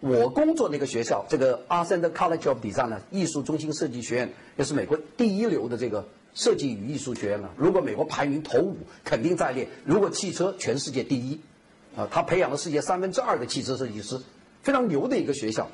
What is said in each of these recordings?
我工作那个学校，这个 Arthur College of Design 呢，艺术中心设计学院，也是美国第一流的这个设计与艺术学院了。如果美国排名头五，肯定在列。如果汽车，全世界第一。啊，他培养了世界三分之二的汽车设计师，非常牛的一个学校。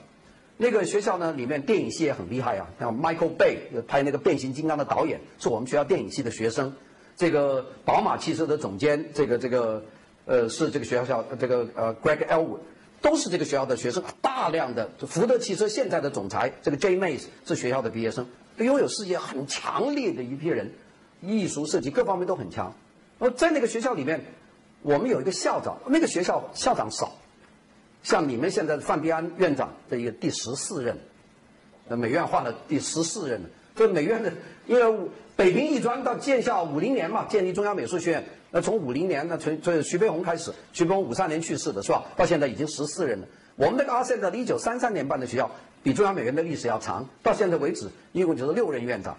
那个学校呢，里面电影系也很厉害啊，像 Michael Bay 拍那个变形金刚的导演，是我们学校电影系的学生。这个宝马汽车的总监，这个这个，呃，是这个学校校这个呃 Greg Elwood，都是这个学校的学生。大量的福特汽车现在的总裁这个 J. May 是学校的毕业生，拥有世界很强烈的一批人，艺术设计各方面都很强。而在那个学校里面。我们有一个校长，那个学校校长少，像你们现在的范迪安院长这一个第十四任，那，美院换了第十四任了。这美院的，因为北平艺专到建校五零年嘛，建立中央美术学院，那从五零年那从从徐悲鸿开始，徐悲鸿五三年去世的是吧？到现在已经十四任了。我们那个阿塞的一九三三年办的学校，比中央美院的历史要长，到现在为止一共就是六任院长，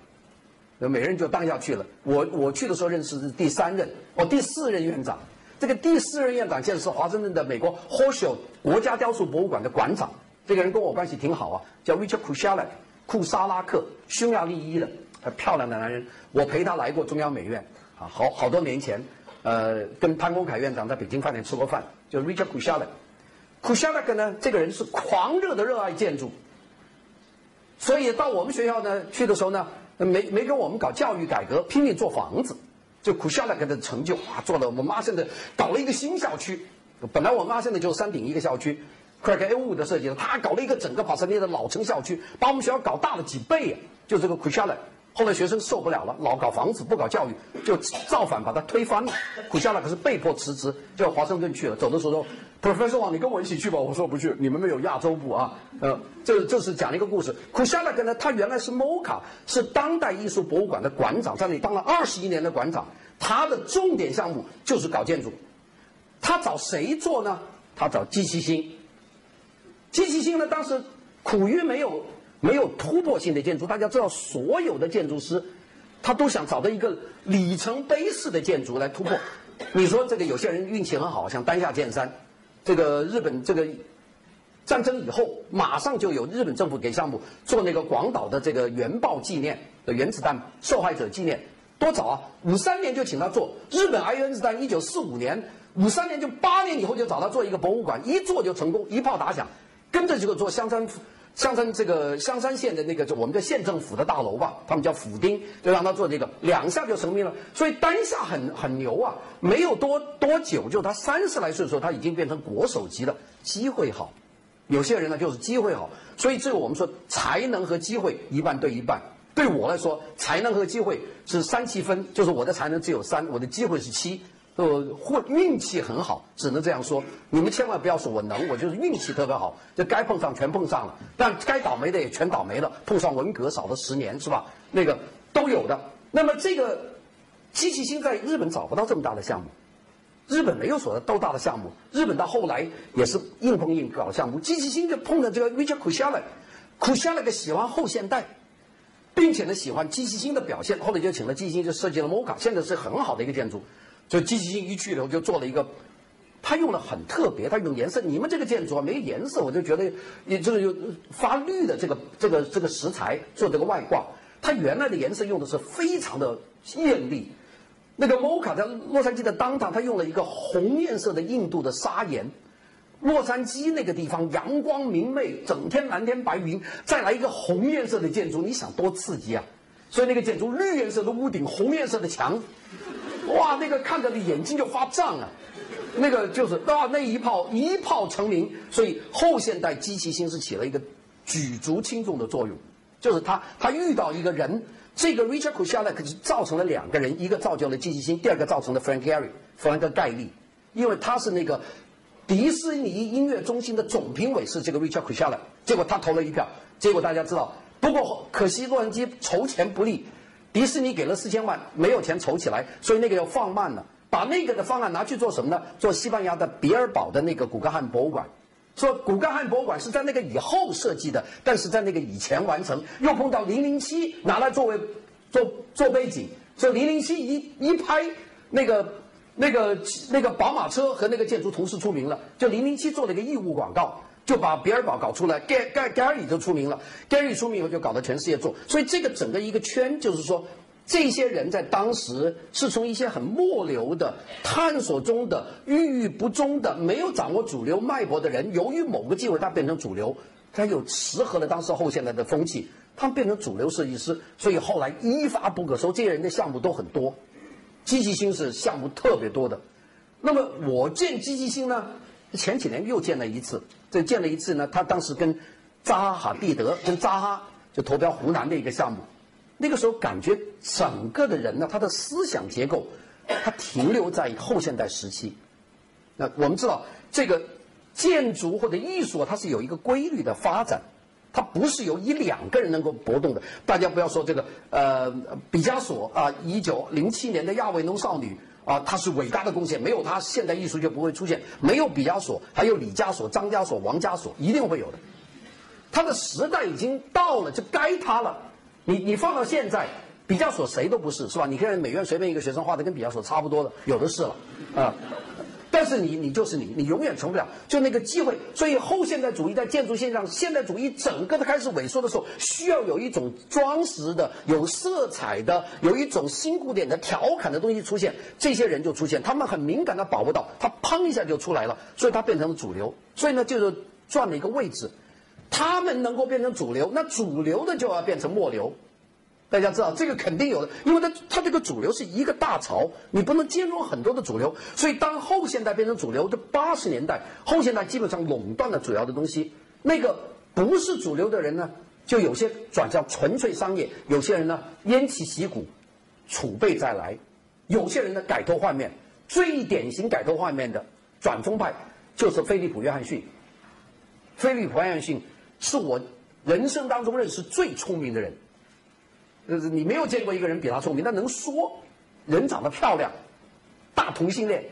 那每人就当下去了。我我去的时候认识是第三任，哦，第四任院长。这个第四任院长现在是华盛顿的美国 Hoshio 国家雕塑博物馆的馆长。这个人跟我关系挺好啊，叫 Richard Kushalak，库沙拉克，匈牙利裔的，很漂亮的男人。我陪他来过中央美院啊，好好多年前，呃，跟潘公凯院长在北京饭店吃过饭，就是 Richard Kushalak。Kushalak 呢，这个人是狂热的热爱建筑，所以到我们学校呢去的时候呢，没没跟我们搞教育改革，拼命做房子。就苦下来给的成就啊，做了我们阿森的搞了一个新校区。本来我们阿森的就是山顶一个校区，Craig A 五的设计的，他搞了一个整个帕森列的老城校区，把我们学校搞大了几倍啊！就这个苦下来。后来学生受不了了，老搞房子不搞教育，就造反把他推翻了。苦下来可是被迫辞职，就华盛顿去了。走的时候说：“Professor Wang，，你跟我一起去吧。”我说：“不去，你们没有亚洲部啊。”呃，这这是讲了一个故事。苦下来呢，他原来是 MoCA，是当代艺术博物馆的馆长，在那里当了二十一年的馆长。他的重点项目就是搞建筑。他找谁做呢？他找机器星。机器星呢，当时苦于没有。没有突破性的建筑，大家知道，所有的建筑师，他都想找到一个里程碑式的建筑来突破。你说这个有些人运气很好，像丹下健三，这个日本这个战争以后，马上就有日本政府给项目做那个广岛的这个原爆纪念的原子弹受害者纪念，多早啊！五三年就请他做日本 I 原子弹，一九四五年，五三年就八年以后就找他做一个博物馆，一做就成功，一炮打响，跟着就做香山。香山这个香山县的那个，就我们叫县政府的大楼吧，他们叫府町，就让他做这个，两下就成名了。所以当下很很牛啊，没有多多久，就他三十来岁的时候，他已经变成国手级了。机会好，有些人呢就是机会好，所以这个我们说才能和机会一半对一半。对我来说，才能和机会是三七分，就是我的才能只有三，我的机会是七。呃，或运气很好，只能这样说。你们千万不要说我能，我就是运气特别好，就该碰上全碰上了。但该倒霉的也全倒霉了，碰上文革少了十年是吧？那个都有的。那么这个机器星在日本找不到这么大的项目，日本没有所谓多大的项目。日本到后来也是硬碰硬搞项目，机器星就碰到这个 Richard k u s h a l a k u s h a l a 喜欢后现代，并且呢喜欢机器星的表现，后来就请了机器星就设计了 MoCA，现在是很好的一个建筑。就积极性一去以后就做了一个，他用的很特别，他用颜色。你们这个建筑啊没颜色，我就觉得你这个有发绿的这个这个这个石材做这个外挂，它原来的颜色用的是非常的艳丽。那个 MoCA 在洛杉矶的当场，他用了一个红颜色的印度的砂岩。洛杉矶那个地方阳光明媚，整天蓝天白云，再来一个红颜色的建筑，你想多刺激啊！所以那个建筑绿颜色的屋顶，红颜色的墙。哇，那个看着的眼睛就发胀啊！那个就是哇，那一炮一炮成名，所以后现代机器星是起了一个举足轻重的作用。就是他，他遇到一个人，这个 Richard k u s h a l a k 造成了两个人，一个造就了机器星，第二个造成了 Frank Gehry 弗兰克盖利，因为他是那个迪士尼音乐中心的总评委是这个 Richard k u s h a l a k 结果他投了一票，结果大家知道，不过可惜洛杉矶筹钱不利。迪士尼给了四千万，没有钱筹起来，所以那个要放慢了。把那个的方案拿去做什么呢？做西班牙的比尔堡的那个古根汉博物馆。说古根汉博物馆是在那个以后设计的，但是在那个以前完成。又碰到零零七拿来作为做做背景，所以零零七一一拍那个那个那个宝马车和那个建筑同时出名了。就零零七做了一个义务广告。就把比尔堡搞出来，盖盖盖尔就出名了，盖尔出名以后就搞得全世界做，所以这个整个一个圈就是说。这些人在当时是从一些很末流的探索中的郁郁不终的没有掌握主流脉搏的人，由于某个机会他变成主流，他又适合了当时后现代的风气，他们变成主流设计师，所以后来一发不可收。这些人的项目都很多，积极性是项目特别多的。那么我见积极性呢，前几年又见了一次，这见了一次呢，他当时跟扎哈蒂德跟扎哈就投标湖南的一个项目。那个时候感觉整个的人呢，他的思想结构，他停留在后现代时期。那我们知道，这个建筑或者艺术，它是有一个规律的发展，它不是由一两个人能够搏动的。大家不要说这个呃，毕加索啊，一九零七年的亚维农少女啊，他是伟大的贡献，没有他，现代艺术就不会出现。没有毕加索，还有李加索、张加索、王加索，一定会有的。他的时代已经到了，就该他了。你你放到现在，毕加索谁都不是，是吧？你看美院随便一个学生画的跟毕加索差不多的，有的是了，啊。但是你你就是你，你永远成不了，就那个机会。所以后现代主义在建筑线上，现代主义整个的开始萎缩的时候，需要有一种装饰的、有色彩的、有一种新古典的调侃的东西出现，这些人就出现，他们很敏感的把握到，他砰一下就出来了，所以他变成了主流。所以呢，就是转了一个位置。他们能够变成主流，那主流的就要变成末流。大家知道这个肯定有的，因为它它这个主流是一个大潮，你不能兼容很多的主流。所以当后现代变成主流，这八十年代后现代基本上垄断了主要的东西。那个不是主流的人呢，就有些转向纯粹商业，有些人呢偃旗息鼓，储备再来，有些人呢改头换面。最典型改头换面的转风派就是菲利普约翰逊。菲利普约翰逊。是我人生当中认识最聪明的人，就是你没有见过一个人比他聪明，他能说，人长得漂亮，大同性恋，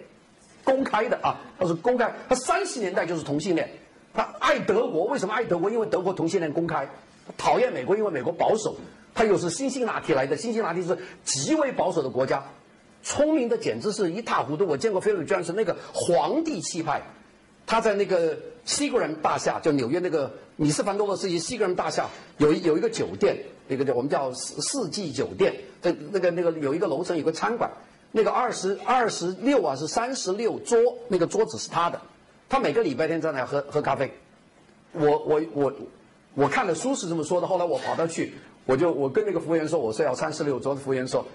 公开的啊，他是公开，他三十年代就是同性恋，他爱德国，为什么爱德国？因为德国同性恋公开，讨厌美国，因为美国保守，他又是新辛那提来的，新辛那提是极为保守的国家，聪明的简直是一塌糊涂。我见过菲利普约翰逊那个皇帝气派。他在那个西格兰大厦，就纽约那个米斯凡多的世纪西格兰大厦，有有一个酒店，那个叫我们叫四四季酒店，在那个那个有一个楼层有个餐馆，那个二十二十六啊是三十六桌，那个桌子是他的，他每个礼拜天在那喝喝咖啡，我我我我看的书是这么说的，后来我跑到去，我就我跟那个服务员说我说要三十六桌，服务员说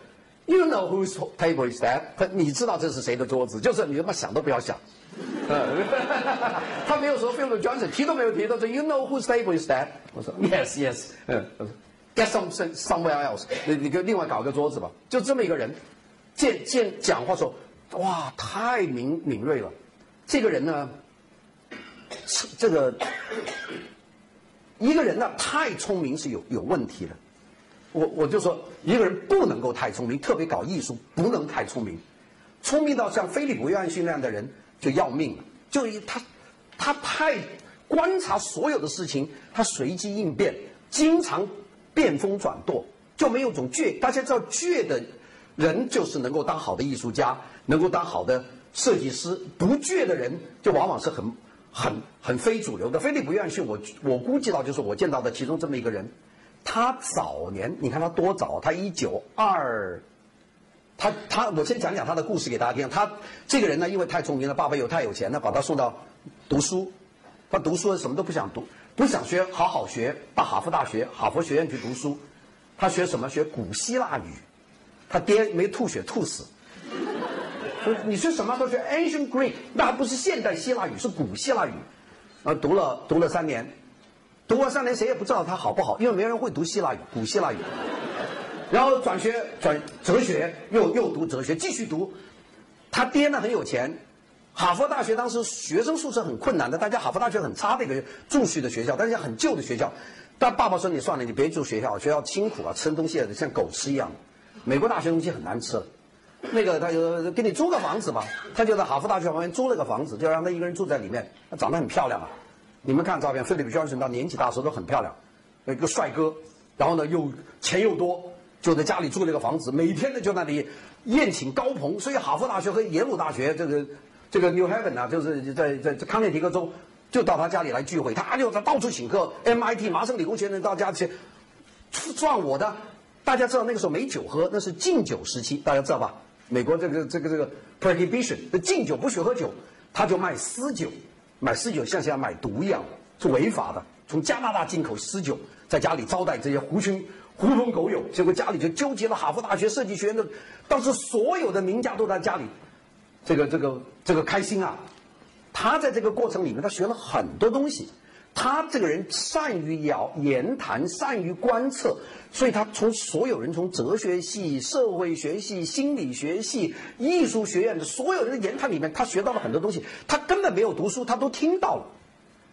，You know whose table is that？你知道这是谁的桌子？就是你他妈想都不要想。他没有说 Philip Johnson，提都没有提，他说 You know whose table is that？我说 Yes, yes。嗯，Get some somewhere else。你你跟另外搞个桌子吧。就这么一个人，见见讲话说，哇，太敏敏锐了。这个人呢，这个一个人呢太聪明是有有问题的。我我就说一个人不能够太聪明，特别搞艺术不能太聪明，聪明到像菲利普约翰逊那样的人。就要命了，就他，他太观察所有的事情，他随机应变，经常变风转舵，就没有种倔。大家知道倔的人就是能够当好的艺术家，能够当好的设计师。不倔的人就往往是很很很非主流的。菲利普约翰逊，我我估计到就是我见到的其中这么一个人，他早年你看他多早，他一九二。他他，我先讲讲他的故事给大家听。他这个人呢，因为太聪明了，爸爸又太有钱了，把他送到读书。他读书什么都不想读，不想学，好好学，到哈佛大学、哈佛学院去读书。他学什么？学古希腊语。他爹没吐血吐死。你学什么？都学 Ancient Greek，那还不是现代希腊语，是古希腊语。啊，读了读了三年，读了三年，谁也不知道他好不好，因为没人会读希腊语，古希腊语。然后转学转哲学，又又读哲学，继续读。他爹呢很有钱，哈佛大学当时学生宿舍很困难的，大家哈佛大学很差的一个住宿的学校，但是很旧的学校。但爸爸说你算了，你别住学校，学校辛苦啊，吃东西像狗吃一样。美国大学东西很难吃，那个他就给你租个房子吧，他就在哈佛大学旁边租了个房子，就让他一个人住在里面。他长得很漂亮啊，你们看照片，菲利普·约翰逊到年纪大时候都很漂亮，一个帅哥，然后呢又钱又多。就在家里租了一个房子，每天呢就那里宴请高朋，所以哈佛大学和耶鲁大学这个这个 New Haven 啊，就是在在康涅狄格州就到他家里来聚会，他就在到处请客，MIT 麻省理工学院到家去撞我的。大家知道那个时候没酒喝，那是禁酒时期，大家知道吧？美国这个这个这个 prohibition 禁酒不许喝酒，他就卖私酒，买私酒像像买毒一样，是违法的。从加拿大进口私酒，在家里招待这些狐群狐朋狗友，结果家里就纠结了哈佛大学设计学院的，当时所有的名家都在家里，这个这个这个开心啊！他在这个过程里面，他学了很多东西。他这个人善于言言谈，善于观测，所以他从所有人，从哲学系、社会学系、心理学系、艺术学院的所有人的言谈里面，他学到了很多东西。他根本没有读书，他都听到了。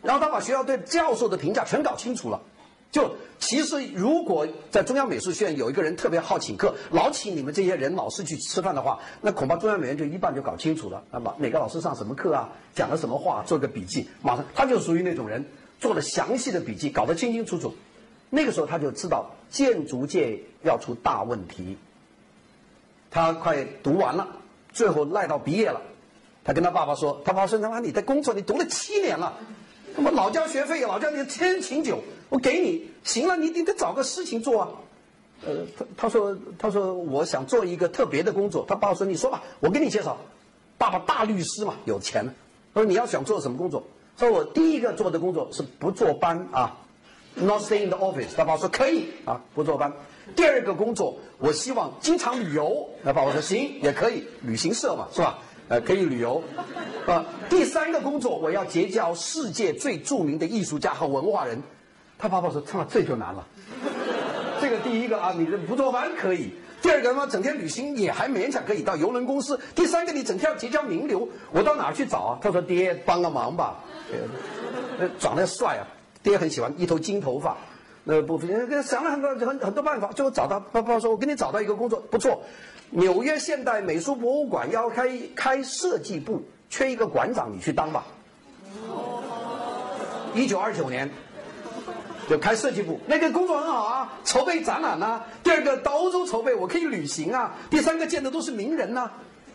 然后他把学校对教授的评价全搞清楚了。就其实，如果在中央美术学院有一个人特别好请客，老请你们这些人老师去吃饭的话，那恐怕中央美院就一半就搞清楚了。那么哪个老师上什么课啊，讲了什么话，做个笔记，马上他就属于那种人。做了详细的笔记，搞得清清楚楚。那个时候他就知道建筑界要出大问题。他快读完了，最后赖到毕业了。他跟他爸爸说：“他爸爸说他妈你在工作，你读了七年了，他妈老交学费，老交你天请酒，我给你，行了，你你得找个事情做啊。”呃，他他说他说我想做一个特别的工作。他爸爸说：“你说吧，我给你介绍。”爸爸大律师嘛，有钱。他说：“你要想做什么工作？”说我第一个做的工作是不坐班啊，not stay in the office。他爸爸说可以啊，不坐班。第二个工作，我希望经常旅游。他爸爸说行，也可以，旅行社嘛，是吧？呃，可以旅游。啊，第三个工作，我要结交世界最著名的艺术家和文化人。他爸爸说，操，这就难了。这个第一个啊，你这不做饭可以。第二个嘛，整天旅行也还勉强可以到邮轮公司。第三个，你整天要结交名流，我到哪去找啊？他说，爹，帮个忙吧。呃，长得帅啊，爹很喜欢，一头金头发，那不想了很多很很多办法，最后找到爸爸说：“我给你找到一个工作，不错，纽约现代美术博物馆要开开设计部，缺一个馆长，你去当吧。”一九二九年就开设计部，那个工作很好啊，筹备展览呐。第二个到欧洲筹备，我可以旅行啊。第三个见的都是名人呐。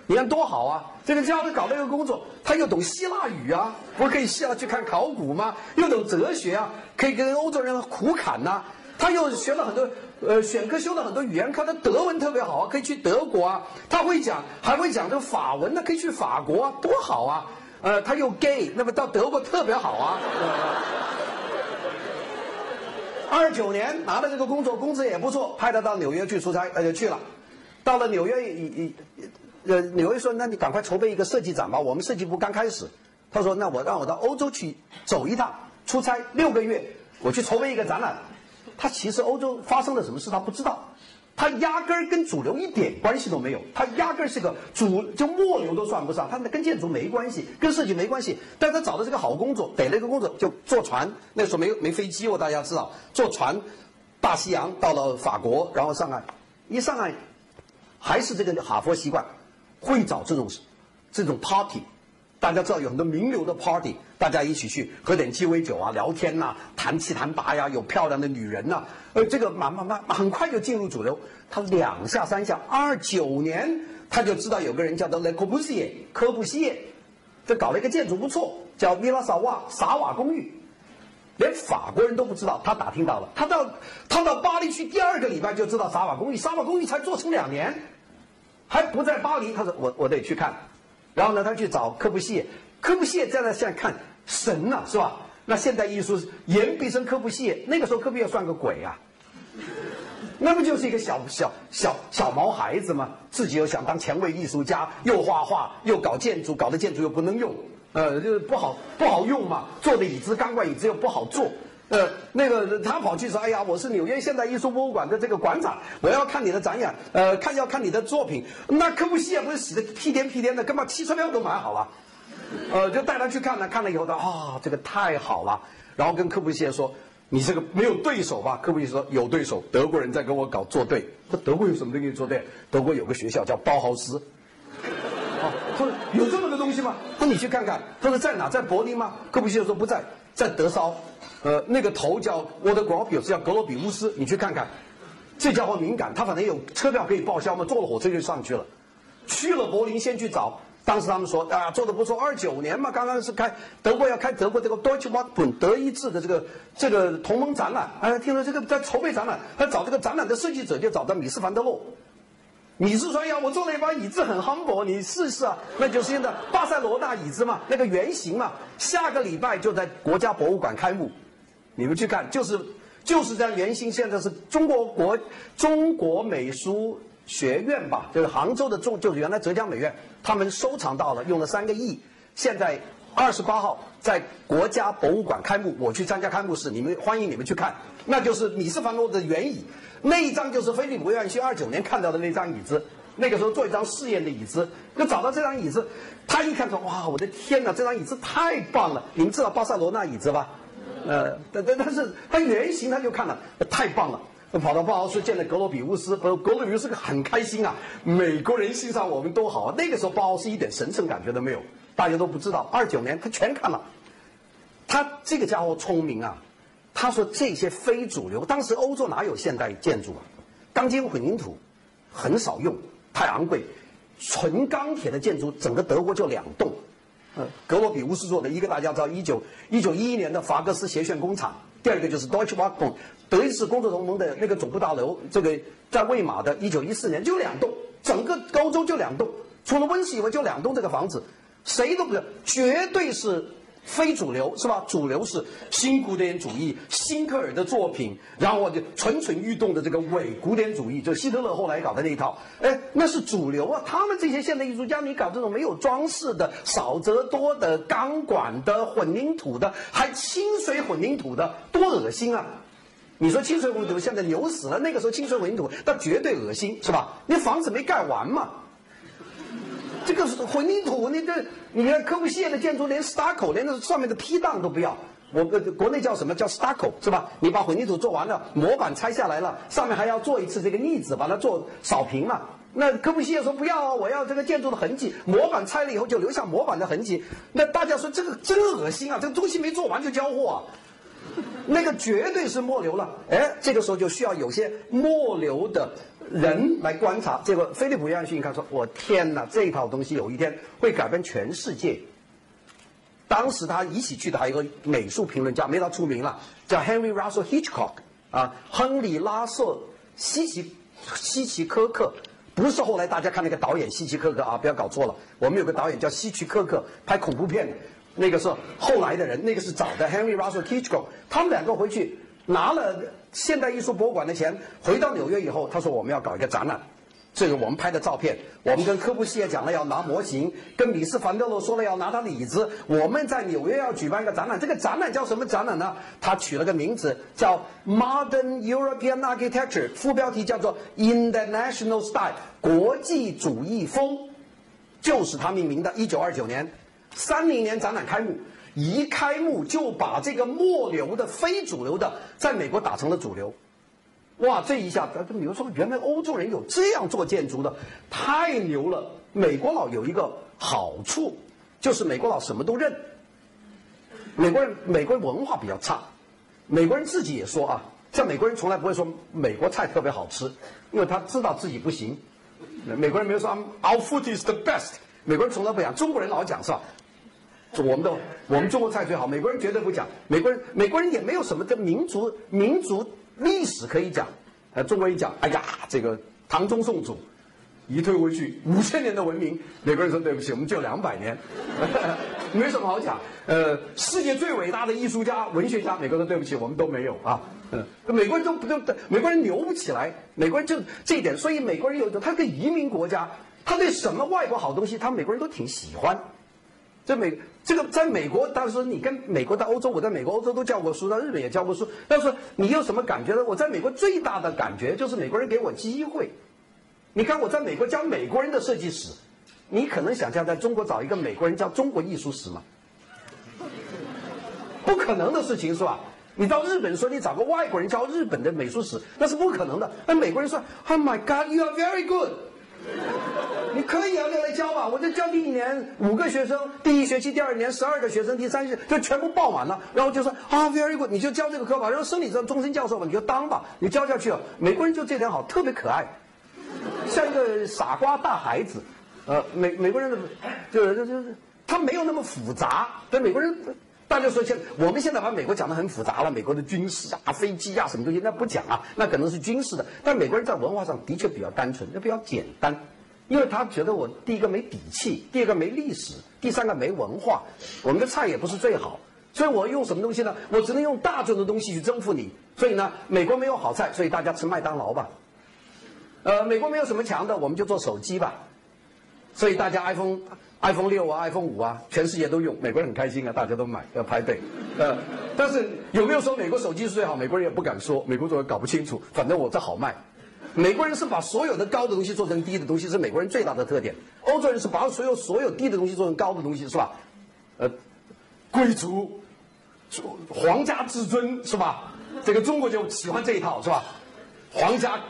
你看多好啊！这个家伙搞了一个工作，他又懂希腊语啊，不可以希腊去看考古吗？又懂哲学啊，可以跟欧洲人苦侃呐。他又学了很多，呃，选科修了很多语言，课，他德文特别好啊，可以去德国啊。他会讲，还会讲这个法文，那可以去法国啊，多好啊！呃，他又 gay，那么到德国特别好啊。二九年拿了这个工作，工资也不错，派他到纽约去出差，他就去了。到了纽约，一一。呃，纽约说：“那你赶快筹备一个设计展吧。我们设计部刚开始。”他说：“那我让我到欧洲去走一趟，出差六个月，我去筹备一个展览。”他其实欧洲发生了什么事他不知道，他压根儿跟主流一点关系都没有，他压根儿是个主就末流都算不上，他跟建筑没关系，跟设计没关系。但他找的这个好工作，逮了一个工作就坐船，那时候没没飞机，哦大家知道，坐船大西洋到了法国，然后上岸，一上岸还是这个哈佛习惯。会找这种这种 party，大家知道有很多名流。的 party，大家一起去喝点鸡尾酒啊，聊天呐，谈七谈八呀，有漂亮的女人呐，呃，这个慢慢慢很快就进入主流。他两下三下，二九年他就知道有个人叫做 Le Corbusier 科布西耶，这搞了一个建筑不错，叫 Villa 萨瓦萨瓦公寓，连法国人都不知道，他打听到了，他到他到巴黎去第二个礼拜就知道萨瓦公寓，萨瓦公寓才做成两年。还不在巴黎，他说我我得去看，然后呢，他去找科布西耶，科布西耶在那现在看神了，是吧？那现代艺术言必称科布西耶，那个时候科布西耶算个鬼啊，那不就是一个小小小小毛孩子吗？自己又想当前卫艺术家，又画画又搞建筑，搞的建筑又不能用，呃，就是不好不好用嘛，坐的椅子钢管椅子又不好坐。呃，那个他跑去说：“哎呀，我是纽约现代艺术博物馆的这个馆长，我要看你的展览，呃，看要看你的作品。那科布西耶不是洗的屁颠屁颠的，干嘛汽车票都买好了，呃，就带他去看了。看了以后，他啊，这个太好了。然后跟科布西说：‘你这个没有对手吧？’科布西说：‘有对手，德国人在跟我搞作对。’说德国有什么东西作对？德国有个学校叫包豪斯。哦，说有这么个东西吗？说你去看看。他说在哪？在柏林吗？科布西说不在，在德绍。呃，那个头叫沃德广，表示叫格罗比乌斯，你去看看，这家伙敏感，他反正有车票可以报销嘛，坐了火车就上去了，去了柏林先去找当时他们说啊，做的不错，二九年嘛，刚刚是开德国要开德国这个 Deutsche w a t n 德意志的这个这个同盟展览，哎，听说这个在筹备展览，他找这个展览的设计者就找到米斯凡德洛。米斯说呀，我做了一把椅子很 humble，你试试啊，那就是现在巴塞罗那椅子嘛，那个原型嘛，下个礼拜就在国家博物馆开幕，你们去看，就是就是这样圆形，现在是中国国中国美术。学院吧，就是杭州的中，就是原来浙江美院，他们收藏到了，用了三个亿。现在二十八号在国家博物馆开幕，我去参加开幕式，你们欢迎你们去看。那就是米斯凡诺的原椅，那一张就是菲利普约翰逊二九年看到的那张椅子，那个时候做一张试验的椅子，就找到这张椅子，他一看说哇，我的天哪，这张椅子太棒了！你们知道巴塞罗那椅子吧？呃，但但但是它原型他就看了，太棒了。跑到包豪斯见了格罗比乌斯，格罗比乌斯很开心啊！美国人欣赏我们多好啊！那个时候包豪斯一点神圣感觉都没有，大家都不知道。二九年他全看了，他这个家伙聪明啊！他说这些非主流，当时欧洲哪有现代建筑啊？钢筋混凝土很少用，太昂贵，纯钢铁的建筑，整个德国就两栋。呃，格罗比乌斯做的一个大家知道，一九一九一一年的法格斯鞋楦工厂。第二个就是 Deutsche w a g n 德意志工作同盟的那个总部大楼，这个在魏玛的，一九一四年就两栋，整个欧洲就两栋，除了温室以外就两栋这个房子，谁都不，绝对是。非主流是吧？主流是新古典主义，辛克尔的作品，然后就蠢蠢欲动的这个伪古典主义，就希特勒后来搞的那一套。哎，那是主流啊！他们这些现代艺术家，你搞这种没有装饰的、少则多的、钢管的、混凝土的，还清水混凝土的，多恶心啊！你说清水混凝土现在牛死了，那个时候清水混凝土那绝对恶心是吧？那房子没盖完嘛。这个是混凝土，你这你看科布西耶的建筑连 stucco 连那上面的批荡都不要，我国国内叫什么叫 stucco 是吧？你把混凝土做完了，模板拆下来了，上面还要做一次这个腻子，把它做扫平了。那科布西耶说不要啊，我要这个建筑的痕迹，模板拆了以后就留下模板的痕迹。那大家说这个真恶心啊，这个东西没做完就交货，啊，那个绝对是末流了。哎，这个时候就需要有些末流的。人来观察，结果菲利普约翰逊看说：“我天哪，这套东西有一天会改变全世界。”当时他一起去的还有一个美术评论家，没他出名了，叫 Henry Russell Hitchcock 啊，亨利·拉瑟希奇希奇科克，不是后来大家看那个导演希奇科克啊，不要搞错了。我们有个导演叫希奇科克，拍恐怖片的，那个是后来的人，那个是早的 Henry Russell Hitchcock，他们两个回去。拿了现代艺术博物馆的钱，回到纽约以后，他说我们要搞一个展览。这个我们拍的照片，我们跟科布西耶讲了要拿模型，跟米斯凡德罗说了要拿他的椅子。我们在纽约要举办一个展览，这个展览叫什么展览呢？他取了个名字叫 Modern European Architecture，副标题叫做 International Style，国际主义风，就是他命名的。一九二九年，三零年展览开幕。一开幕就把这个末流的非主流的在美国打成了主流，哇！这一下，比如说，原来欧洲人有这样做建筑的，太牛了。美国佬有一个好处，就是美国佬什么都认。美国人，美国人文化比较差，美国人自己也说啊，像美国人从来不会说美国菜特别好吃，因为他知道自己不行。美国人没有说 Our food is the best，美国人从来不讲，中国人老讲是吧？我们的我们中国菜最好，美国人绝对不讲。美国人美国人也没有什么的民族民族历史可以讲。呃，中国一讲，哎呀，这个唐宗宋祖一退回去五千年的文明，美国人说对不起，我们就两百年，没什么好讲。呃，世界最伟大的艺术家、文学家，美国人对不起，我们都没有啊。嗯，美国人都不都美国人牛不起来，美国人就这一点，所以美国人有他个移民国家，他对什么外国好东西，他美国人都挺喜欢。在美这个在美国，当时你跟美国到欧洲，我在美国、欧洲都教过书，在日本也教过书。但是你有什么感觉呢？我在美国最大的感觉就是美国人给我机会。你看我在美国教美国人的设计史，你可能想象在中国找一个美国人教中国艺术史吗？不可能的事情是吧？你到日本说你找个外国人教日本的美术史，那是不可能的。那美国人说：“Oh my God, you are very good。”你可以啊，就来教吧。我这教第一年五个学生，第一学期、第二年十二个学生，第三学就全部报满了。然后就说啊，very good，你就教这个课吧。然后生理上终身教授吧，你就当吧，你教下去啊。美国人就这点好，特别可爱，像一个傻瓜大孩子。呃，美美国人的，就是就是他没有那么复杂。对美国人，大家说现我们现在把美国讲的很复杂了，美国的军事啊、飞机啊什么东西，那不讲啊，那可能是军事的。但美国人在文化上的确比较单纯，那比较简单，因为他觉得我第一个没底气，第二个没历史，第三个没文化，我们的菜也不是最好，所以我用什么东西呢？我只能用大众的东西去征服你。所以呢，美国没有好菜，所以大家吃麦当劳吧。呃，美国没有什么强的，我们就做手机吧。所以大家 iPhone、iPhone 六啊、iPhone 五啊，全世界都用，美国人很开心啊，大家都买，要排队。呃，但是有没有说美国手机是最好？美国人也不敢说，美国人搞不清楚。反正我这好卖。美国人是把所有的高的东西做成低的东西，是美国人最大的特点。欧洲人是把所有所有低的东西做成高的东西，是吧？呃，贵族、皇家至尊，是吧？这个中国就喜欢这一套，是吧？皇家。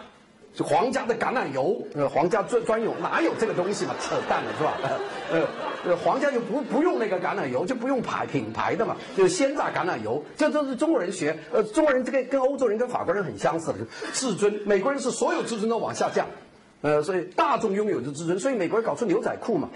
就皇家的橄榄油，呃，皇家专专用，哪有这个东西嘛？扯淡的，是吧？呃，呃，皇家就不不用那个橄榄油，就不用牌品牌的嘛，就是鲜榨橄榄油，这都是中国人学。呃，中国人这个跟欧洲人跟法国人很相似的，至尊。美国人是所有自尊都往下降，呃，所以大众拥有的自尊，所以美国人搞出牛仔裤嘛。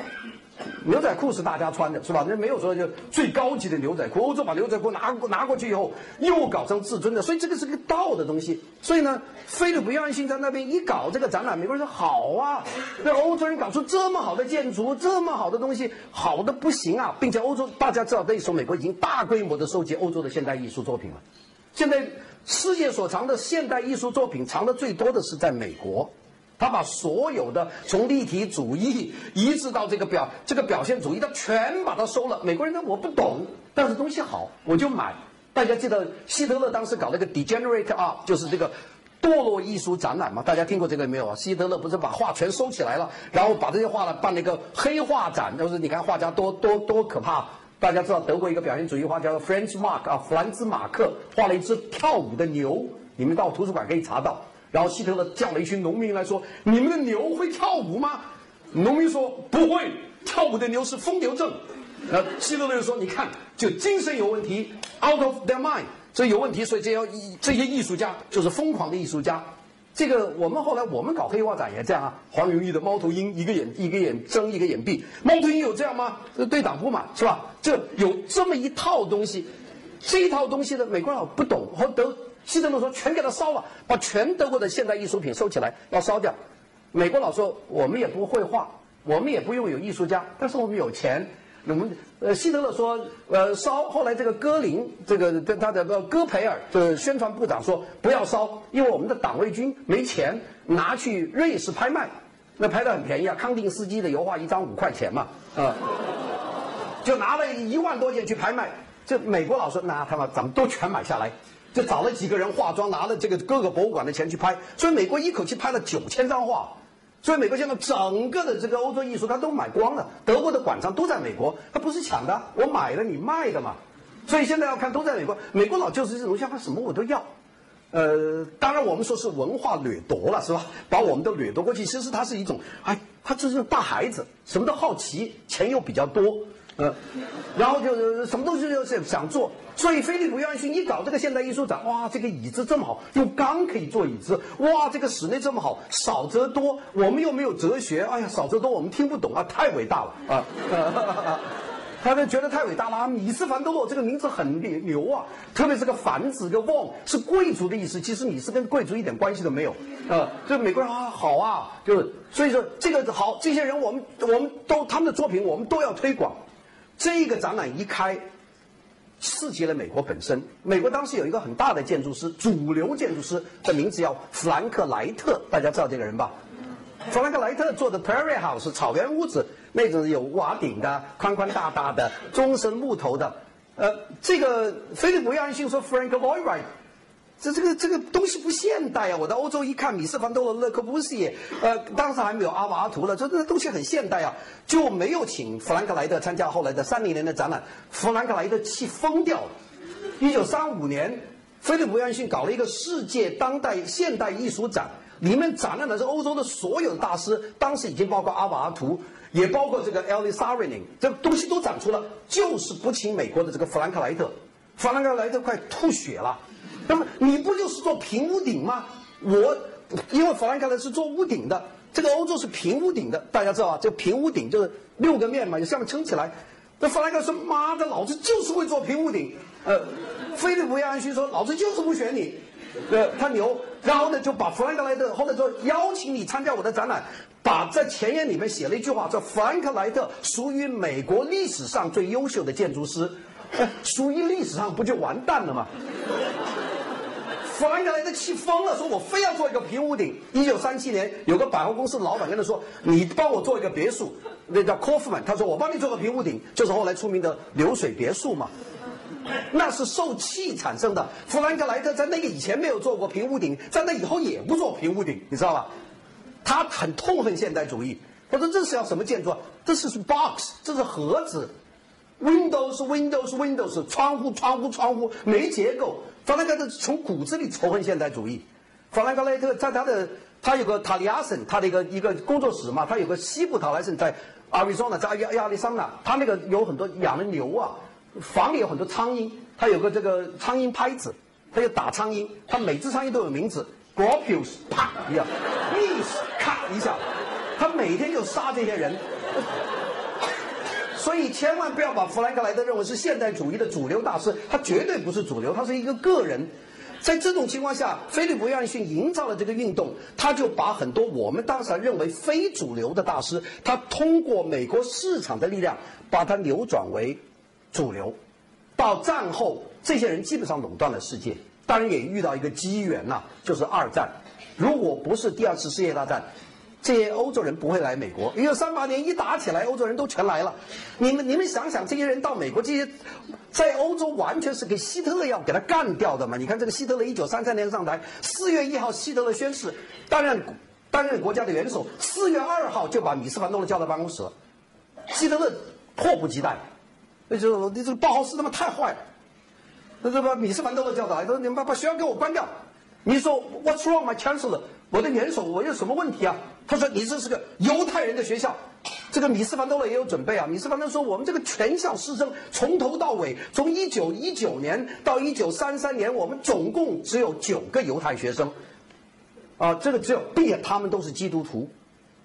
牛仔裤是大家穿的，是吧？那没有说就最高级的牛仔裤。欧洲把牛仔裤拿拿过去以后，又搞成至尊的，所以这个是个道的东西。所以呢，菲利普约翰逊在那边一搞这个展览，美国人说好啊，那欧洲人搞出这么好的建筑，这么好的东西，好的不行啊，并且欧洲大家知道那时候美国已经大规模的收集欧洲的现代艺术作品了。现在世界所藏的现代艺术作品藏的最多的是在美国。他把所有的从立体主义一直到这个表这个表现主义，他全把它收了。美国人呢，我不懂，但是东西好，我就买。大家记得希特勒当时搞那个 Degenerate Art，就是这个堕落艺术展览嘛？大家听过这个没有啊？希特勒不是把画全收起来了，然后把这些画呢办了一个黑画展，就是你看画家多多多可怕。大家知道德国一个表现主义画家 Franz Mark 啊，弗兰兹马克画了一只跳舞的牛，你们到图书馆可以查到。然后希特勒叫了一群农民来说：“你们的牛会跳舞吗？”农民说：“不会，跳舞的牛是疯牛症。”那，希特勒就说：“你看，就精神有问题，out of their mind，这有问题，所以这要这些艺术家就是疯狂的艺术家。这个我们后来我们搞黑画展也这样啊。黄永玉的猫头鹰，一个眼一个眼睁一个眼闭，猫头鹰有这样吗？对党不满是吧？这有这么一套东西，这一套东西呢，美国佬不懂和德。希特勒说：“全给他烧了，把全德国的现代艺术品收起来，要烧掉。”美国佬说：“我们也不会画，我们也不用有艺术家，但是我们有钱。”我们呃，希特勒说：“呃，烧。”后来这个戈林，这个跟他的戈培尔，就是宣传部长说：“不要烧，因为我们的党卫军没钱拿去瑞士拍卖，那拍的很便宜啊。康定斯基的油画一张五块钱嘛，啊，就拿了一万多件去拍卖。这美国佬说：‘那他妈咱们都全买下来。’”就找了几个人化妆，拿了这个各个博物馆的钱去拍，所以美国一口气拍了九千张画，所以美国现在整个的这个欧洲艺术他都买光了，德国的馆藏都在美国，他不是抢的，我买了你卖的嘛，所以现在要看都在美国，美国佬就是这种想法，什么我都要，呃，当然我们说是文化掠夺了，是吧？把我们都掠夺过去，其实它是一种，哎，他就是大孩子，什么都好奇，钱又比较多。嗯，然后就什么东西就是想做，所以菲利普约翰逊一搞这个现代艺术展，哇，这个椅子这么好，用钢可以做椅子，哇，这个室内这么好，少则多，我们又没有哲学，哎呀，少则多我们听不懂啊，太伟大了啊！哈哈哈他们觉得太伟大了，米斯凡多洛这个名字很牛啊，特别是个凡字个旺是贵族的意思，其实米斯跟贵族一点关系都没有啊，就美国人啊好啊，就是所以说这个好，这些人我们我们都他们的作品我们都要推广。这个展览一开，刺激了美国本身。美国当时有一个很大的建筑师，主流建筑师的名字叫弗兰克莱特，大家知道这个人吧？弗兰克莱特做的 Prairie House 草原屋子，那种有瓦顶的、宽宽大大的、终身木头的。呃，这个菲利普约翰逊说 Frank Lloyd Wright。这这个这个东西不现代啊！我在欧洲一看，米斯凡多罗、勒克布西，呃，当时还没有阿瓦图了，这这东西很现代啊，就没有请弗兰克莱特参加后来的三零年的展览。弗兰克莱特气疯掉了。一九三五年，菲利普约翰逊搞了一个世界当代现代艺术展，里面展览的是欧洲的所有的大师，当时已经包括阿瓦图，也包括这个 e l i s a r i n i n 这东西都展出了，就是不请美国的这个弗兰克莱特。弗兰克莱特快吐血了。那么你不就是做平屋顶吗？我因为弗兰克莱是做屋顶的，这个欧洲是平屋顶的，大家知道啊？这个平屋顶就是六个面嘛，就下面撑起来。这弗兰克说：“妈的，老子就是会做平屋顶。”呃，菲利普约翰逊说：“老子就是不选你。”呃，他牛。然后呢，就把弗兰克莱特后来说邀请你参加我的展览，把在前言里面写了一句话：“说弗兰克莱特属于美国历史上最优秀的建筑师。”属于历史上不就完蛋了吗？弗兰克莱特气疯了，说我非要做一个平屋顶。一九三七年，有个百货公司老板跟他说：“你帮我做一个别墅，那叫科夫曼。”他说：“我帮你做个平屋顶，就是后来出名的流水别墅嘛。”那是受气产生的。弗兰克莱特在那个以前没有做过平屋顶，在那以后也不做平屋顶，你知道吧？他很痛恨现代主义。他说：“这是要什么建筑？这是 box，这是盒子。Windows，Windows，Windows，窗户，窗户，窗户，没结构。”法兰克莱特从骨子里仇恨现代主义。法兰克莱特在他的他有个塔利亚森，他的一个一个工作室嘛，他有个西部塔莱森在阿维桑那，在亚亚利桑那，他那个有很多养的牛啊，房里有很多苍蝇，他有个这个苍蝇拍子，他就打苍蝇，他每只苍蝇都有名字，Gropius 啪一下，Miss 咔一下，他每天就杀这些人。所以千万不要把弗兰克莱德认为是现代主义的主流大师，他绝对不是主流，他是一个个人。在这种情况下，菲利普约翰逊营造了这个运动，他就把很多我们当时认为非主流的大师，他通过美国市场的力量，把它扭转为主流。到战后，这些人基本上垄断了世界，当然也遇到一个机缘呐，就是二战。如果不是第二次世界大战。这些欧洲人不会来美国。一九三八年一打起来，欧洲人都全来了。你们你们想想，这些人到美国，这些在欧洲完全是给希特勒要给他干掉的嘛？你看这个希特勒一九三三年上台，四月一号希特勒宣誓担任担任国家的元首，四月二号就把米斯凡诺勒叫到办公室了。希特勒迫不及待，那就你这个包豪斯他妈太坏了，那就把米斯凡多勒叫到来，说你们把把学校给我关掉。你说 What's wrong, my chancellor？我的元首，我有什么问题啊？他说：“你这是个犹太人的学校。”这个米斯凡多勒也有准备啊。米斯凡多勒说：“我们这个全校师生从头到尾，从一九一九年到一九三三年，我们总共只有九个犹太学生。啊，这个只有，并且他们都是基督徒。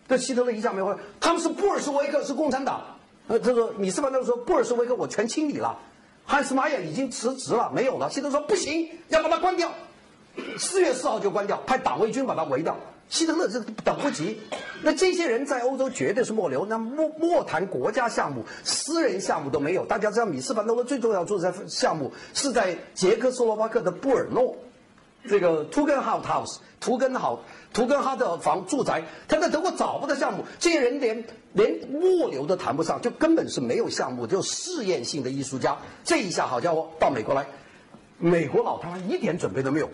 这希特勒一下没回，他们是布尔什维克，是共产党。呃，他说米斯凡多勒说布尔什维克我全清理了，汉斯马雅已经辞职了，没有了。希特勒说不行，要把他关掉。四月四号就关掉，派党卫军把他围掉。”希特勒这等不及，那这些人在欧洲绝对是末流。那莫莫谈国家项目，私人项目都没有。大家知道，米斯凡多勒最重要住宅项目是在捷克斯洛伐克的布尔诺，这个图根哈特 house，图根好，图根哈特房住宅。他在德国找不到项目，这些人连连末流都谈不上，就根本是没有项目，就试验性的艺术家。这一下好家伙，到美国来，美国佬他妈一点准备都没有。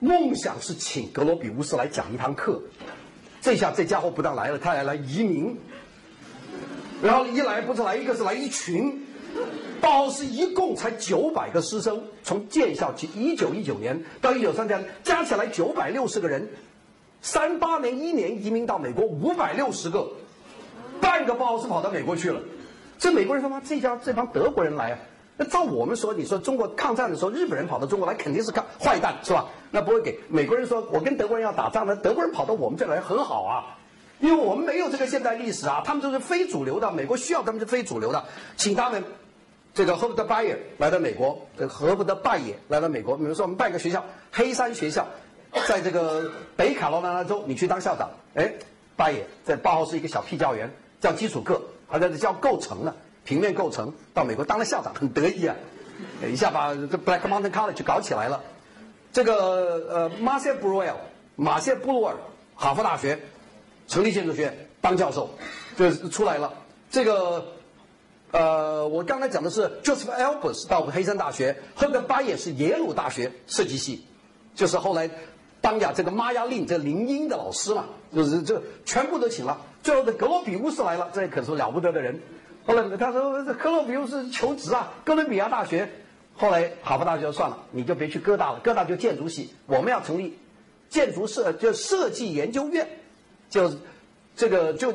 梦想是请格罗比乌斯来讲一堂课，这下这家伙不但来了，他还来移民，然后一来不是来一个，是来一群。包豪斯一共才九百个师生，从建校起，一九一九年到一九三三，加起来九百六十个人。三八年一年移民到美国五百六十个，半个包豪斯跑到美国去了。这美国人说妈，这家这帮德国人来啊。那照我们说，你说中国抗战的时候，日本人跑到中国来肯定是抗坏蛋，是吧？那不会给美国人说，我跟德国人要打仗，那德国人跑到我们这来很好啊，因为我们没有这个现代历史啊，他们都是非主流的，美国需要他们是非主流的，请他们，这个赫伯特拜耶来到美国，这个赫伯特拜耶来到美国，比如说我们办个学校，黑山学校，在这个北卡罗来纳州，你去当校长，哎，拜耶在八号是一个小屁教员，教基础课，还在这教构成呢。平面构成到美国当了校长，很得意啊，一下把这 Black Mountain College 搞起来了。这个呃，马歇布鲁尔，马歇布鲁尔，哈佛大学成立建筑学院当教授，就出来了。这个呃，我刚才讲的是 Joseph Albers 到黑山大学，赫德巴也是耶鲁大学设计系，就是后来当呀这个玛雅令这林荫的老师嘛，就是这全部都请了。最后的格罗比乌斯来了，这可是了不得的人。后来他说：“克洛比乌斯求职啊，哥伦比亚大学。后来哈佛大学算了，你就别去哥大了，哥大就建筑系。我们要成立建筑设就设计研究院，就这个就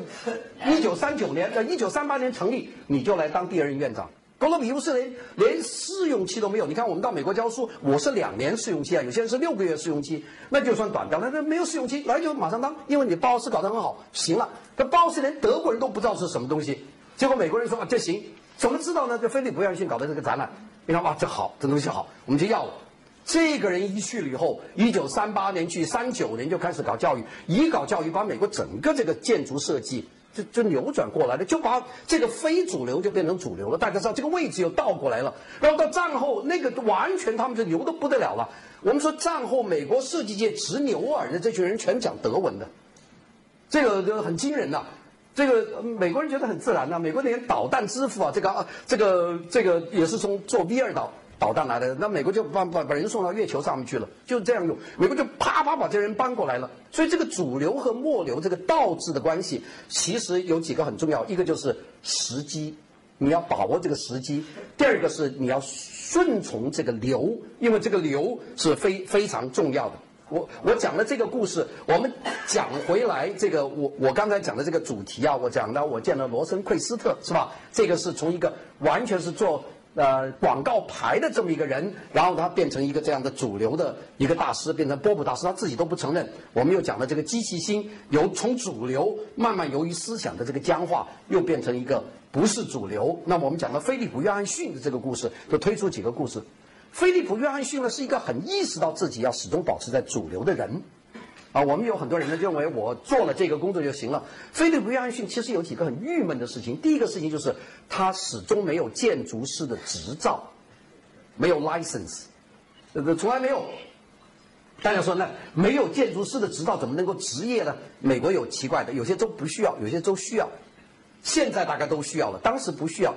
一九三九年呃一九三八年成立，你就来当第二任院长。格罗比乌斯连连试用期都没有。你看，我们到美国教书，我是两年试用期啊，有些人是六个月试用期，那就算短掉了。那没有试用期，来就马上当，因为你包斯搞得很好，行了。这包斯连德国人都不知道是什么东西，结果美国人说啊，这行，怎么知道呢？这菲利普约翰逊搞的这个展览，你看哇，这好，这东西好，我们就要了。这个人一去了以后，一九三八年去，三九年就开始搞教育，一搞教育，把美国整个这个建筑设计就就扭转过来了，就把这个非主流就变成主流了。大家知道这个位置又倒过来了。然后到战后，那个完全他们就牛的不得了了。我们说战后美国设计界直牛耳的这群人全讲德文的，这个就很惊人呐。这个美国人觉得很自然呐，美国连导弹之父啊，这个啊，这个这个也是从做 V 二导。导弹来的，那美国就把把把人送到月球上面去了，就是这样用。美国就啪啪把这人搬过来了。所以这个主流和末流这个倒置的关系，其实有几个很重要，一个就是时机，你要把握这个时机；第二个是你要顺从这个流，因为这个流是非非常重要的。我我讲了这个故事，我们讲回来这个我我刚才讲的这个主题啊，我讲到我见了罗森奎斯特是吧？这个是从一个完全是做。呃，广告牌的这么一个人，然后他变成一个这样的主流的一个大师，变成波普大师，他自己都不承认。我们又讲了这个机器心，由从主流慢慢由于思想的这个僵化，又变成一个不是主流。那么我们讲到菲利普约翰逊的这个故事，就推出几个故事。菲利普约翰逊呢，是一个很意识到自己要始终保持在主流的人。啊，我们有很多人呢认为我做了这个工作就行了。菲利普约翰逊其实有几个很郁闷的事情。第一个事情就是他始终没有建筑师的执照，没有 license，呃，从来没有。大家说那没有建筑师的执照怎么能够执业呢？美国有奇怪的，有些州不需要，有些州需要。现在大概都需要了，当时不需要。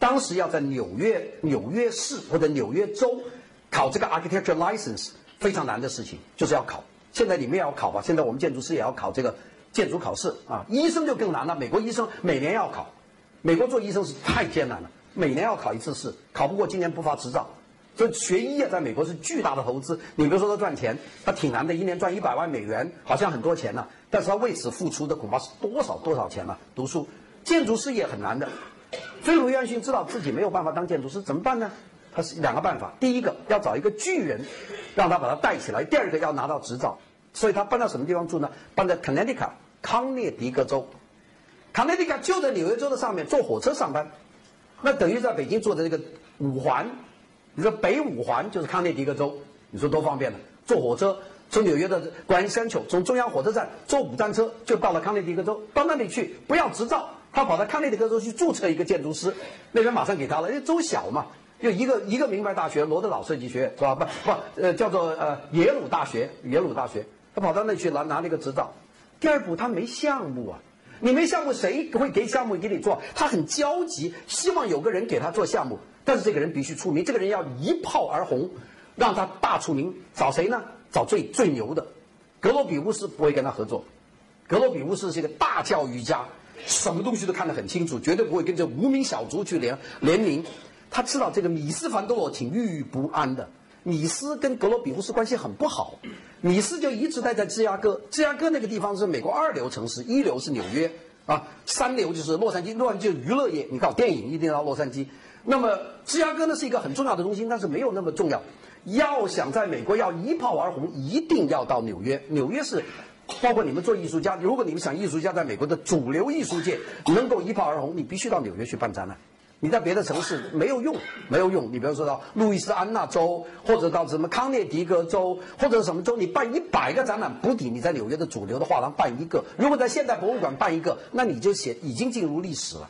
当时要在纽约纽约市或者纽约州考这个 architecture license，非常难的事情，就是要考。现在你们也要考吧？现在我们建筑师也要考这个建筑考试啊。医生就更难了，美国医生每年要考，美国做医生是太艰难了，每年要考一次试，考不过今年不发执照。所以学医啊，在美国是巨大的投资。你比如说他赚钱，他挺难的，一年赚一百万美元，好像很多钱呢。但是他为此付出的恐怕是多少多少钱呢？读书，建筑师也很难的。菲鲁约翰逊知道自己没有办法当建筑师，怎么办呢？他是两个办法，第一个要找一个巨人，让他把他带起来；第二个要拿到执照。所以他搬到什么地方住呢？搬在 Connecticut 康涅狄格州，Connecticut 就在纽约州的上面，坐火车上班。那等于在北京坐的这个五环，你说北五环就是康涅狄格州，你说多方便呢？坐火车从纽约的观山桥从中央火车站坐五站车就到了康涅狄格州。到那里去不要执照，他跑到康涅狄格州去注册一个建筑师，那边马上给他了，因为州小嘛。就一个一个名牌大学罗德岛设计学院是吧？不不，呃，叫做呃耶鲁大学，耶鲁大学，他跑到那去拿拿了一个执照。第二步，他没项目啊，你没项目，谁会给项目给你做？他很焦急，希望有个人给他做项目，但是这个人必须出名，这个人要一炮而红，让他大出名。找谁呢？找最最牛的，格罗比乌斯不会跟他合作。格罗比乌斯是一个大教育家，什么东西都看得很清楚，绝对不会跟这无名小卒去联联名。他知道这个米斯凡多罗挺郁郁不安的，米斯跟格罗比乌斯关系很不好，米斯就一直待在芝加哥，芝加哥那个地方是美国二流城市，一流是纽约啊，三流就是洛杉矶，洛杉矶娱乐业，你搞电影一定要到洛杉矶。那么芝加哥呢是一个很重要的中心，但是没有那么重要。要想在美国要一炮而红，一定要到纽约。纽约是，包括你们做艺术家，如果你们想艺术家在美国的主流艺术界能够一炮而红，你必须到纽约去办展览。你在别的城市没有用，没有用。你比如说到路易斯安那州，或者到什么康涅狄格州，或者什么州，你办一百个展览不抵你在纽约的主流的画廊办一个。如果在现代博物馆办一个，那你就写已经进入历史了。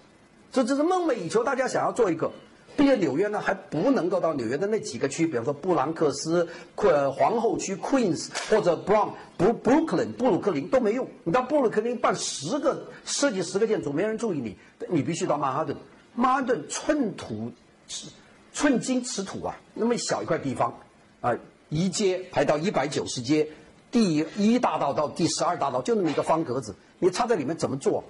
这这是梦寐以求，大家想要做一个。并且纽约呢还不能够到纽约的那几个区，比方说布兰克斯、呃皇后区 （Queens） 或者 Brown、布布鲁克林、布鲁克林都没用。你到布鲁克林办十个设计十个建筑，没人注意你，你必须到曼哈顿。曼哈顿寸土寸金尺土啊，那么小一块地方，啊，一街排到一百九十街，第一大道到第十二大道就那么一个方格子，你插在里面怎么做？